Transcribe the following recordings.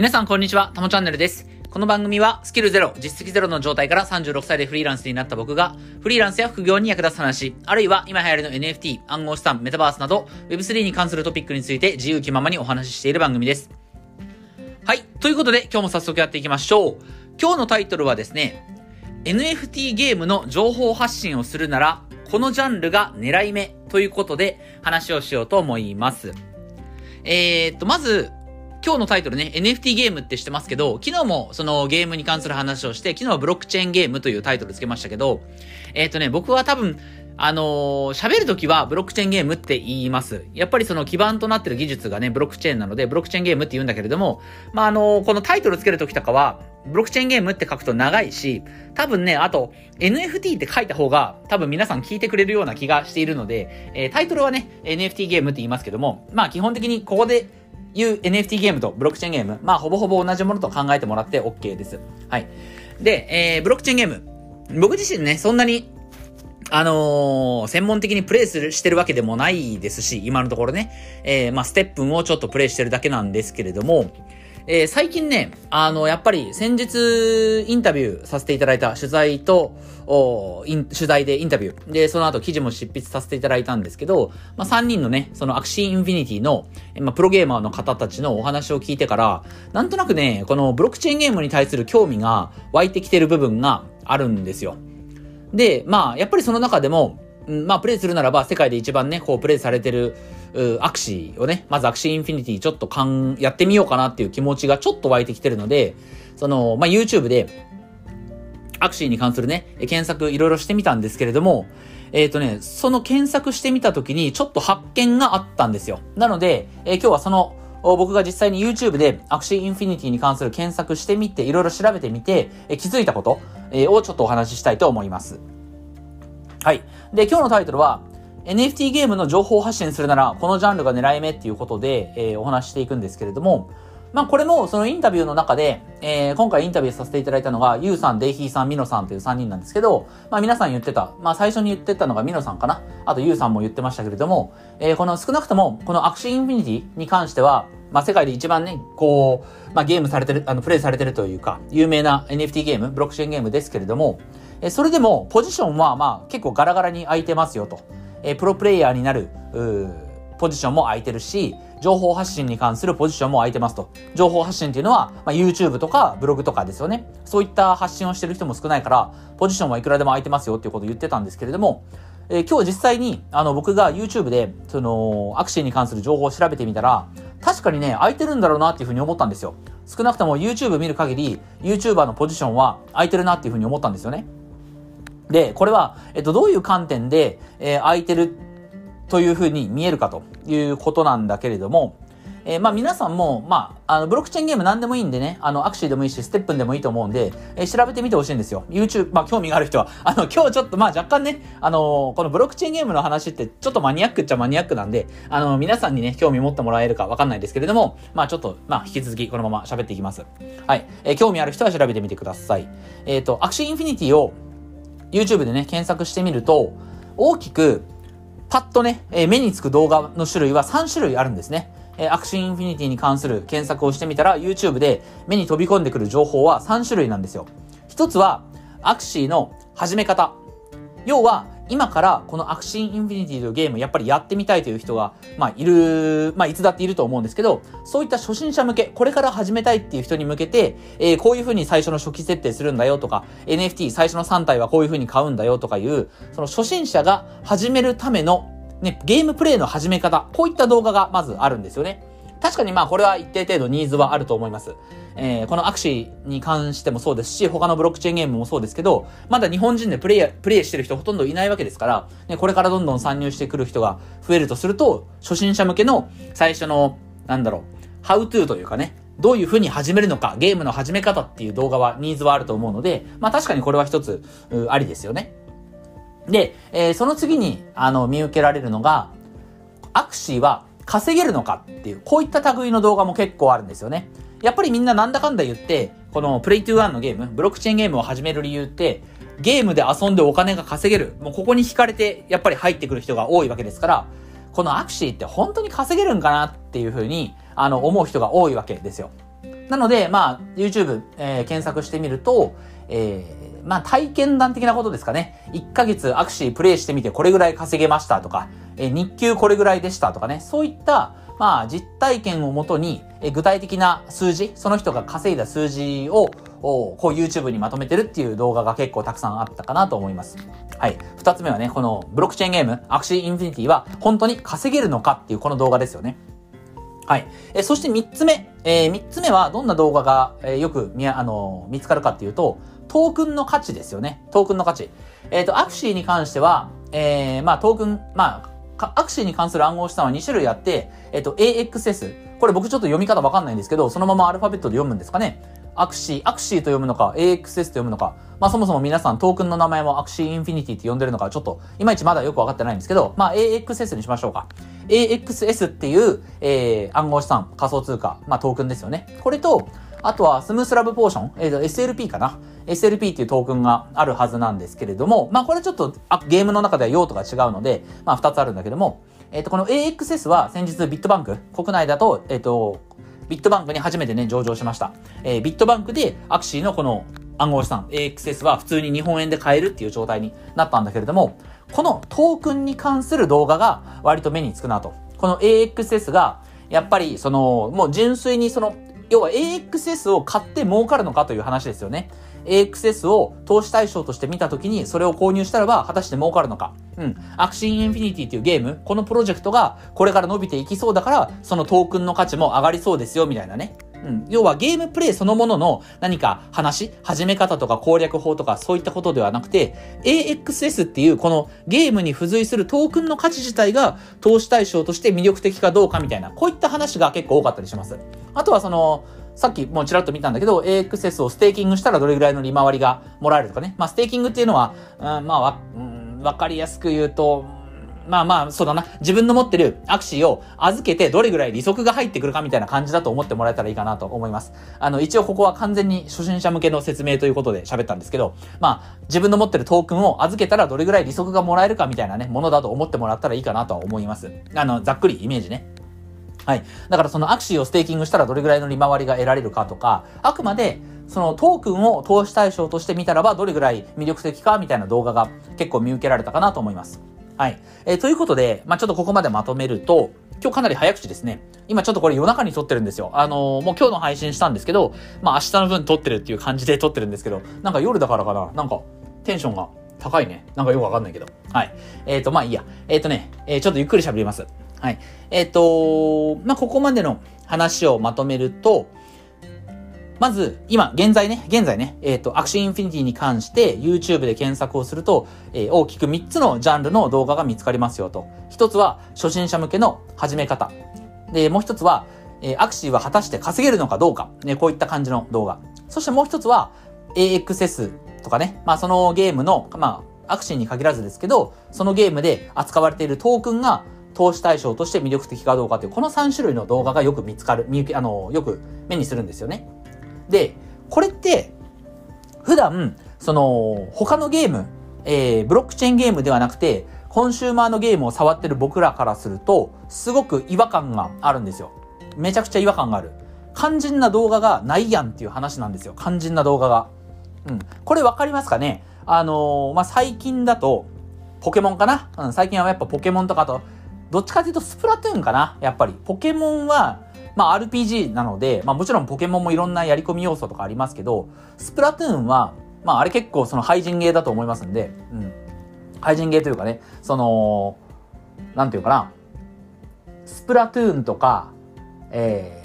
皆さんこんにちは、たもチャンネルです。この番組はスキルゼロ、実績ゼロの状態から36歳でフリーランスになった僕が、フリーランスや副業に役立つ話、あるいは今流行りの NFT、暗号資産、メタバースなど、Web3 に関するトピックについて自由気ままにお話ししている番組です。はい。ということで、今日も早速やっていきましょう。今日のタイトルはですね、NFT ゲームの情報発信をするなら、このジャンルが狙い目ということで話をしようと思います。えー、っと、まず、今日のタイトルね、NFT ゲームって知ってますけど、昨日もそのゲームに関する話をして、昨日はブロックチェーンゲームというタイトルつけましたけど、えっ、ー、とね、僕は多分、あのー、喋るときはブロックチェーンゲームって言います。やっぱりその基盤となってる技術がね、ブロックチェーンなので、ブロックチェーンゲームって言うんだけれども、まあ、あのー、このタイトルつけるときとかは、ブロックチェーンゲームって書くと長いし、多分ね、あと、NFT って書いた方が、多分皆さん聞いてくれるような気がしているので、えー、タイトルはね、NFT ゲームって言いますけども、まあ基本的にここでいう NFT ゲームとブロックチェーンゲーム、まあ、ほぼほぼ同じものと考えてもらって OK です。はい。で、えー、ブロックチェーンゲーム。僕自身ね、そんなに、あのー、専門的にプレイする、してるわけでもないですし、今のところね、えー、まあ、 STEPN をちょっとプレイしてるだけなんですけれども、えー、最近ね、あの、やっぱり先日インタビューさせていただいた取材と、お取材でインタビュー。で、その後記事も執筆させていただいたんですけど、まあ、3人のね、その Axie Infinity の、まあ、プロゲーマーの方たちのお話を聞いてから、なんとなくね、このブロックチェーンゲームに対する興味が湧いてきてる部分があるんですよ。で、まあ、やっぱりその中でも、まあ、プレイするならば、世界で一番ね、こう、プレイされてる、 Axie をね、まず Axie Infinity ちょっとかん、やってみようかなっていう気持ちがちょっと湧いてきてるので、その、まあ、YouTube で、 Axie に関するね、検索いろいろしてみたんですけれども、えっ、ー、とね、その検索してみたときにちょっと発見があったんですよ。なので、えー、今日はその、僕が実際に YouTube で Axie Infinity に関する検索してみて、いろいろ調べてみて、えー、気づいたこと、えをちょっとお話ししたいと思います。はい。で、今日のタイトルは、NFT ゲームの情報発信するなら、このジャンルが狙い目っていうことで、えー、お話していくんですけれども、まあこれもそのインタビューの中で、えー、今回インタビューさせていただいたのが、ユウさん、デイヒーさん、ミノさんという3人なんですけど、まあ皆さん言ってた、まあ最初に言ってたのがミノさんかな。あとユウさんも言ってましたけれども、えー、この少なくとも、この Axie Infinity に関しては、まあ世界で一番ね、こう、まあゲームされてる、あの、プレイされてるというか、有名な NFT ゲーム、ブロックチェーンゲームですけれども、えー、それでもポジションはまあ結構ガラガラに空いてますよと。え、プロプレイヤーになる、ポジションも空いてるし、情報発信に関するポジションも空いてますと。情報発信っていうのは、まあ、YouTube とかブログとかですよね。そういった発信をしてる人も少ないから、ポジションはいくらでも空いてますよっていうことを言ってたんですけれども、えー、今日実際に、あの、僕が YouTube で、その、アクシーに関する情報を調べてみたら、確かにね、空いてるんだろうなっていうふうに思ったんですよ。少なくとも YouTube 見る限り、YouTuber のポジションは空いてるなっていうふうに思ったんですよね。で、これは、えっと、どういう観点で、えー、空いてるというふうに見えるかということなんだけれども、えー、まあ皆さんも、まあ、あの、ブロックチェーンゲーム何でもいいんでね、あの、アクシーでもいいし、ステップンでもいいと思うんで、えー、調べてみてほしいんですよ。YouTube、まあ興味がある人は。あの、今日ちょっと、まあ若干ね、あのー、このブロックチェーンゲームの話ってちょっとマニアックっちゃマニアックなんで、あの皆さんにね、興味持ってもらえるかわかんないですけれども、まあちょっと、まあ引き続きこのまま喋っていきます。はい。え興味ある人は調べてみてください。えっ、と、 Axie Infinity を YouTube でね、検索してみると、大きく、パッとね、え目につく動画の種類は3種類あるんですね。え Axie Infinity に関する検索をしてみたら、YouTube で目に飛び込んでくる情報は3種類なんですよ。一つは、 Axie の始め方。要は、今からこの Axie Infinity というゲームやっぱりやってみたいという人が、まあいる、まあいつだっていると思うんですけど、そういった初心者向け、これから始めたいっていう人に向けて、えー、こういう風に最初の初期設定するんだよとか、NFT 最初の3体はこういう風に買うんだよとかいう、その初心者が始めるためのね、ゲームプレイの始め方、こういった動画がまずあるんですよね。確かにまあこれは一定程度ニーズはあると思います。えー、このアクシーに関してもそうですし、他のブロックチェーンゲームもそうですけど、まだ日本人でプレイプレイしてる人ほとんどいないわけですから、ね、これからどんどん参入してくる人が増えるとすると、初心者向けの最初の、なんだろう、ハウトゥーというかね、どういう風に始めるのか、ゲームの始め方っていう動画はニーズはあると思うので、まあ確かにこれは一つ、ありですよね。で、えー、その次に、あの、見受けられるのが、アクシーは稼げるのかっていう、こういった類の動画も結構あるんですよね。やっぱりみんななんだかんだ言って、このプレイトゥーワンのゲーム、ブロックチェーンゲームを始める理由って、ゲームで遊んでお金が稼げる。もうここに惹かれて、やっぱり入ってくる人が多いわけですから、このアクシーって本当に稼げるんかなっていうふうに、あの、思う人が多いわけですよ。なので、まあ、YouTube、えー、検索してみると、えー、まあ、体験談的なことですかね。1ヶ月アクシープレイしてみてこれぐらい稼げましたとか、え、日給これぐらいでしたとかね。そういった、まあ、実体験をもとに、え具体的な数字、その人が稼いだ数字を、こう YouTube にまとめてるっていう動画が結構たくさんあったかなと思います。はい。二つ目はね、このブロックチェーンゲーム、アクシーインフィニティは本当に稼げるのかっていうこの動画ですよね。はい。えそして三つ目。えー、三つ目はどんな動画が、えー、よく見、あの見つかるかっていうと、トークンの価値ですよね。トークンの価値。えっ、ー、と、 Axie に関しては、えー、まあ、トークン、まあ、 Axie に関する暗号資産は2種類あって、えっ、と、AXS。これ僕ちょっと読み方わかんないんですけど、そのままアルファベットで読むんですかね。アクシー、アクシーと読むのか、AXS と読むのか、まあそもそも皆さんトークンの名前も Axie Infinity って呼んでるのか、ちょっと、いまいちまだよくわかってないんですけど、まあ AXS にしましょうか。AXS っていう、えー、暗号資産、仮想通貨、まあトークンですよね。これと、あとはスムースラブポーション、えー、SLP かな。SLP っていうトークンがあるはずなんですけれども、まあこれちょっとあゲームの中では用途が違うので、まあ二つあるんだけども、えっ、と、この AXS は先日ビットバンク、国内だと、えっ、と、ビットバンクに初めてね、上場しました。えー、ビットバンクでアクシーのこの暗号資産 AXS は普通に日本円で買えるっていう状態になったんだけれども、このトークンに関する動画が割と目につくなと。この AXS が、やっぱりその、もう純粋にその、要は AXS を買って儲かるのかという話ですよね。AXS を投資対象として見たときに、それを購入したらば、果たして儲かるのか。うん。 Axie Infinity っていうゲーム、このプロジェクトがこれから伸びていきそうだから、そのトークンの価値も上がりそうですよ、みたいなね。うん。要はゲームプレイそのものの何か話、始め方とか攻略法とかそういったことではなくて、AXS っていうこのゲームに付随するトークンの価値自体が投資対象として魅力的かどうかみたいな、こういった話が結構多かったりします。あとはその、さっきもうちらっと見たんだけど、AXS をステーキングしたらどれぐらいの利回りがもらえるとかね。まあ、ステーキングっていうのは、うん、まあ、わ、うん、わかりやすく言うと、まあまあ、そうだな。自分の持ってる Axie を預けてどれぐらい利息が入ってくるかみたいな感じだと思ってもらえたらいいかなと思います。あの、一応ここは完全に初心者向けの説明ということで喋ったんですけど、まあ、自分の持ってるトークンを預けたらどれぐらい利息がもらえるかみたいなね、ものだと思ってもらったらいいかなとは思います。あの、ざっくりイメージね。はい。だからそのアクシーをステーキングしたらどれぐらいの利回りが得られるかとか、あくまでそのトークンを投資対象として見たらばどれぐらい魅力的かみたいな動画が結構見受けられたかなと思います。はい。えー、ということで、まあちょっとここまでまとめると、今日かなり早口ですね。今ちょっとこれ夜中に撮ってるんですよ。あのー、もう今日の配信したんですけど、まあ明日の分撮ってるっていう感じで撮ってるんですけど、なんか夜だからかな、なんかテンションが高いね。なんかよくわかんないけど。はい。えっ、ー、と、まあいいや。えっ、ー、とね、えー、ちょっとゆっくり喋ります。はい。えっ、ー、と、まあ、ここまでの話をまとめると、まず、今、現在ね、現在ね、えっ、ー、と、 Axie Infinity に関して YouTube で検索をすると、えー、大きく3つのジャンルの動画が見つかりますよと。1つは、初心者向けの始め方。で、もう1つは、えー、 Axie は果たして稼げるのかどうか。ね、こういった感じの動画。そしてもう1つは、AXS とかね、まあ、そのゲームの、まあ、アクシーに限らずですけど、そのゲームで扱われているトークンが投資対象として魅力的かどうかという、この3種類の動画がよく見つかる、見、あの、よく目にするんですよね。で、これって、普段、その、他のゲーム、えー、ブロックチェーンゲームではなくて、コンシューマーのゲームを触ってる僕らからすると、すごく違和感があるんですよ。めちゃくちゃ違和感がある。肝心な動画がないやんっていう話なんですよ。肝心な動画が。うん。これわかりますかね？あのー、まあ、最近だと、ポケモンかな？うん、最近はやっぱポケモンとかと、どっちかというとスプラトゥーンかなやっぱり。ポケモンは、まあ RPG なので、まあもちろんポケモンもいろんなやり込み要素とかありますけど、スプラトゥーンは、まああれ結構その廃人ゲーだと思いますんで、うん。廃人ゲーというかね、その、なんていうかな、スプラトゥーンとか、え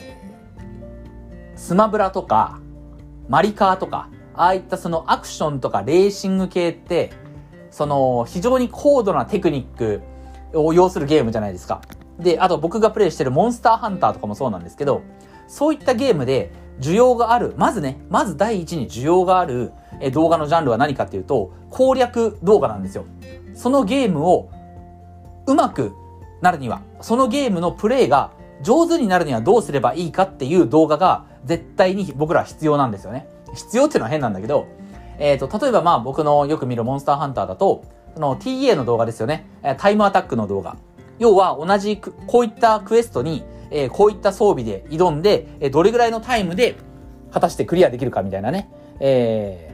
ー、スマブラとか、マリカーとか、ああいったそのアクションとかレーシング系って、その非常に高度なテクニック、を要するゲームじゃないですか。で、あと僕がプレイしてるモンスターハンターとかもそうなんですけど、そういったゲームで需要がある、まずね、まず第一に需要がある動画のジャンルは何かっていうと、攻略動画なんですよ。そのゲームをうまくなるには、そのゲームのプレイが上手になるにはどうすればいいかっていう動画が絶対に僕ら必要なんですよね。必要っていうのは変なんだけど、えっ、ー、と、例えばまあ僕のよく見るモンスターハンターだと、あの TA の動画ですよね。タイムアタックの動画。要は同じくこういったクエストに、えー、こういった装備で挑んで、えー、どれぐらいのタイムで果たしてクリアできるかみたいなね。え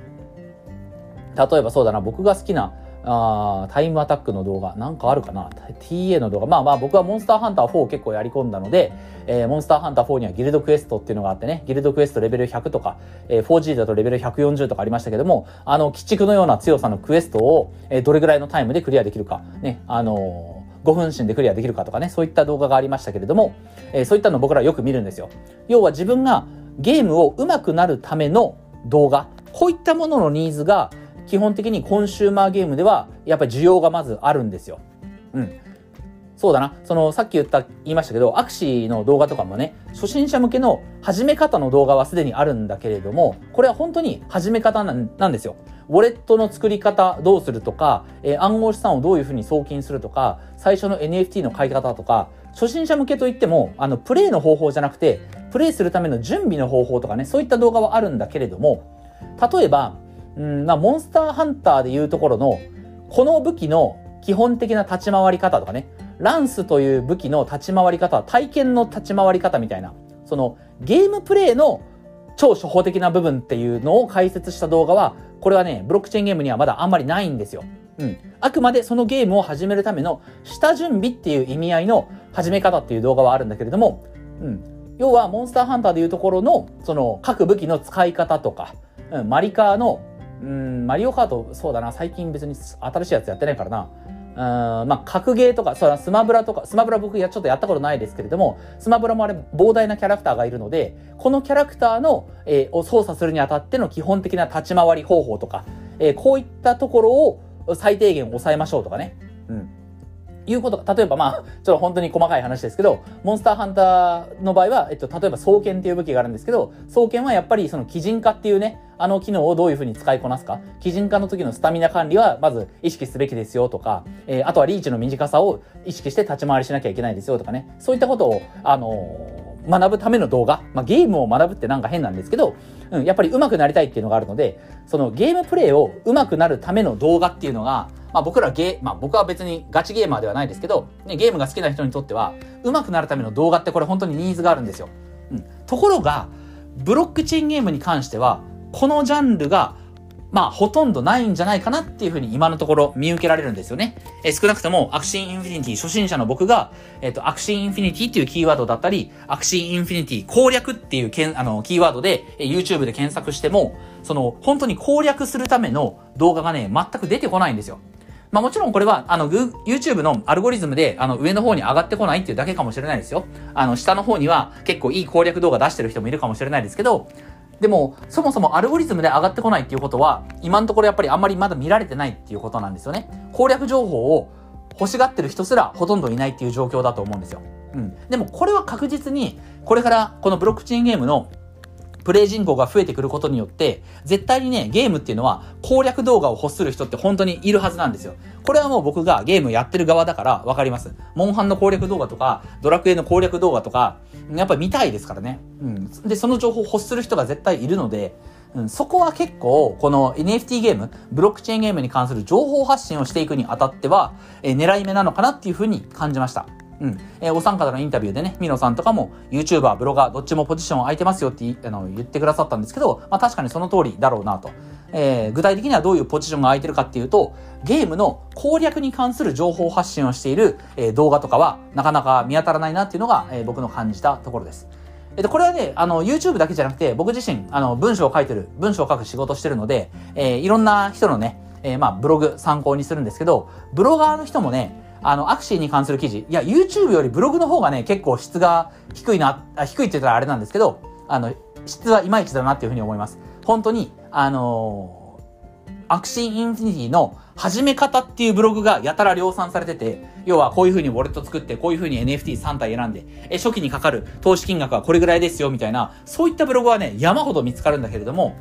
ー、例えばそうだな、僕が好きな、あタイムアタックの動画、なんかあるかな ?TA の動画。まあまあ僕はモンスターハンター4を結構やり込んだので、えー、モンスターハンター4にはギルドクエストっていうのがあってね、ギルドクエストレベル100とか、えー、4G だとレベル140とかありましたけども、あの、鬼畜のような強さのクエストを、えー、どれぐらいのタイムでクリアできるか、ね、あのー、5分身でクリアできるかとかね、そういった動画がありましたけれども、えー、そういったの僕らよく見るんですよ。要は自分がゲームを上手くなるための動画、こういったもののニーズが基本的にコンシューマーゲームではやっぱり需要がまずあるんですよ。うん。そうだな。その、さっき言った、言いましたけど、アクシーの動画とかもね、初心者向けの始め方の動画はすでにあるんだけれども、これは本当に始め方なんですよ。ウォレットの作り方どうするとか、えー、暗号資産をどういうふうに送金するとか、最初の NFT の買い方とか、初心者向けといっても、あの、プレイの方法じゃなくて、プレイするための準備の方法とかね、そういった動画はあるんだけれども、例えば、うん、まあ、モンスターハンターでいうところの、この武器の基本的な立ち回り方とかね、ランスという武器の立ち回り方、体験の立ち回り方みたいな、そのゲームプレイの超初歩的な部分っていうのを解説した動画は、これはね、ブロックチェーンゲームにはまだあんまりないんですよ。うん。あくまでそのゲームを始めるための下準備っていう意味合いの始め方っていう動画はあるんだけれども、うん。要は、モンスターハンターでいうところの、その各武器の使い方とか、うん、マリカーのうん、マリオカート、そうだな、最近別に新しいやつやってないからな。うん、まあ、格ゲーとか、そう、スマブラとか、スマブラ僕やちょっとやったことないですけれども、スマブラもあれ膨大なキャラクターがいるので、このキャラクターの、えー、を操作するにあたっての基本的な立ち回り方法とか、えー、こういったところを最低限抑えましょうとかね。うん。いうことが、例えばまあ、ちょっと本当に細かい話ですけど、モンスターハンターの場合は、えっと、例えば双剣っていう武器があるんですけど、双剣はやっぱりその基人化っていうね、あの機能をどういうふうに使いこなすか、基人化の時のスタミナ管理はまず意識すべきですよとか、えー、あとはリーチの短さを意識して立ち回りしなきゃいけないですよとかね、そういったことを、あのー、学ぶための動画、まあ、ゲームを学ぶってなんか変なんですけど、うん、やっぱり上手くなりたいっていうのがあるので、そのゲームプレイを上手くなるための動画っていうのが、まあ僕らゲー、まあ僕は別にガチゲーマーではないですけど、ね、ゲームが好きな人にとっては、上手くなるための動画ってこれ本当にニーズがあるんですよ。うん。ところが、ブロックチェーンゲームに関しては、このジャンルがまあ、ほとんどないんじゃないかなっていうふうに今のところ見受けられるんですよね。え、少なくとも、 Axie Infinity 初心者の僕が、えっ、と、 Axie Infinity っていうキーワードだったり、 Axie Infinity 攻略っていうけんあのキーワードで、え、YouTube で検索しても、その、本当に攻略するための動画がね、全く出てこないんですよ。まあもちろんこれは、あの、YouTube のアルゴリズムで、あの、上の方に上がってこないっていうだけかもしれないですよ。あの、下の方には結構いい攻略動画出してる人もいるかもしれないですけど、でも、そもそもアルゴリズムで上がってこないっていうことは、今のところやっぱりあんまりまだ見られてないっていうことなんですよね。攻略情報を欲しがってる人すらほとんどいないっていう状況だと思うんですよ。うん。でもこれは確実に、これからこのブロックチェーンゲームのプレイ人口が増えてくることによって、絶対にね、ゲームっていうのは攻略動画を欲する人って本当にいるはずなんですよ。これはもう僕がゲームやってる側だからわかります。モンハンの攻略動画とか、ドラクエの攻略動画とか、やっぱ見たいですからね。うん。で、その情報を欲する人が絶対いるので、うん、そこは結構、この NFT ゲーム、ブロックチェーンゲームに関する情報発信をしていくにあたっては、えー、狙い目なのかなっていうふうに感じました。うん。えー、お三方のインタビューでね、ミノさんとかも YouTuber、ブロガー、どっちもポジション空いてますよってあの言ってくださったんですけど、まあ確かにその通りだろうなと。えー、具体的にはどういうポジションが空いてるかっていうと、ゲームの攻略に関する情報発信をしている、えー、動画とかはなかなか見当たらないなっていうのが、えー、僕の感じたところです。えっと、これはね、あの、YouTube だけじゃなくて、僕自身、あの、文章を書いてる、文章を書く仕事してるので、えー、いろんな人のね、えー、まあ、ブログ参考にするんですけど、ブロガーの人もね、あの、アクシーに関する記事、いや、YouTube よりブログの方がね、結構質が低いな、あ低いって言ったらあれなんですけど、あの、質はいまいちだなっていうふうに思います。本当に、あのー Axie Infinity の始め方っていうブログがやたら量産されてて、要はこういう風にウォレット作って、こういう風に NFT3 体選んで、え、初期にかかる投資金額はこれぐらいですよ、みたいな、そういったブログはね、山ほど見つかるんだけれども、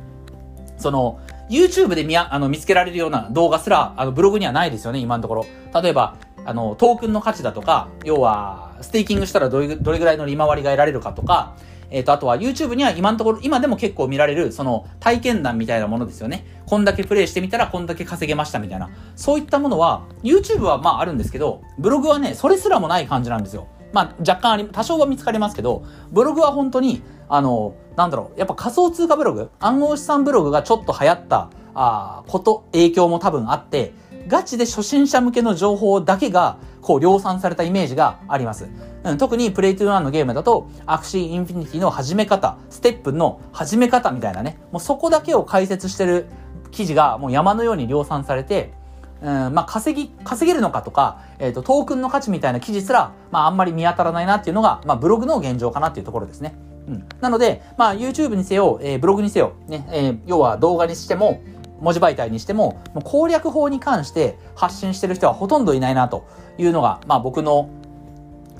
その、YouTube で見あの見つけられるような動画すら、あの、ブログにはないですよね、今のところ。例えば、あの、トークンの価値だとか、要は、ステーキングしたらどれぐらいの利回りが得られるかとか、えっ、ー、と、あとは YouTube には今のところ、今でも結構見られる、その体験談みたいなものですよね。こんだけプレイしてみたらこんだけ稼げましたみたいな。そういったものは、YouTube はまああるんですけど、ブログはね、それすらもない感じなんですよ。まあ若干あり、多少は見つかりますけど、ブログは本当に、あの、なんだろう、やっぱ仮想通貨ブログ、暗号資産ブログがちょっと流行ったああこと、影響も多分あって、ガチで初心者向けの情報だけが、こう量産されたイメージがあります。うん、特に Play to Earn のゲームだと、 Axie Infinity の始め方、 STEPN の始め方みたいなね、もうそこだけを解説してる記事がもう山のように量産されて、うん、まあ、稼ぎ、稼げるのかとか、えっ、ー、と、トークンの価値みたいな記事すら、まあ、あんまり見当たらないなっていうのが、まあ、ブログの現状かなっていうところですね。うん。なので、まあ、YouTube にせよ、えー、ブログにせよ、ね、えー、要は動画にしても、文字媒体にしても、もう攻略法に関して発信してる人はほとんどいないなというのが、まあ僕の、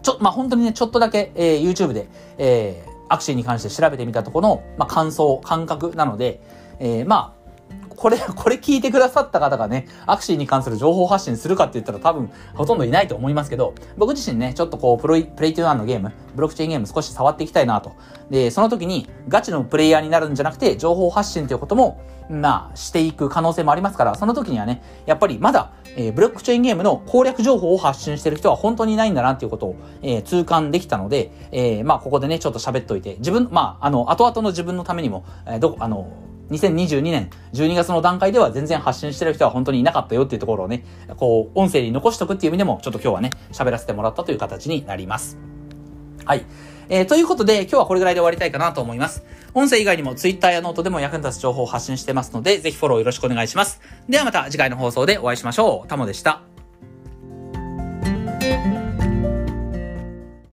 ちょ、まあ本当にね、ちょっとだけ、えー、YouTube で、えー、 Axie に関して調べてみたところの、まあ感想、感覚なので、えー、まあ、これ、これ聞いてくださった方がね、 Axie に関する情報発信するかって言ったら多分ほとんどいないと思いますけど、僕自身ね、ちょっとこう、プロイ、 Play to Earn のゲーム、ブロックチェーンゲーム少し触っていきたいなと。で、その時にガチのプレイヤーになるんじゃなくて、情報発信ということも、まあ、していく可能性もありますから、その時にはね、やっぱりまだ、えー、ブロックチェーンゲームの攻略情報を発信してる人は本当にいないんだなっていうことを、えー、痛感できたので、えー、まあ、ここでね、ちょっと喋っといて、自分、まあ、あの、後々の自分のためにも、えー、ど、あの、2022年12月の段階では全然発信してる人は本当にいなかったよっていうところをね、こう、音声に残しとくっていう意味でも、ちょっと今日はね、喋らせてもらったという形になります。はい。えー、ということで、今日はこれぐらいで終わりたいかなと思います。音声以外にも Twitter やノートでも役に立つ情報を発信してますので、ぜひフォローよろしくお願いします。ではまた次回の放送でお会いしましょう。タモでした。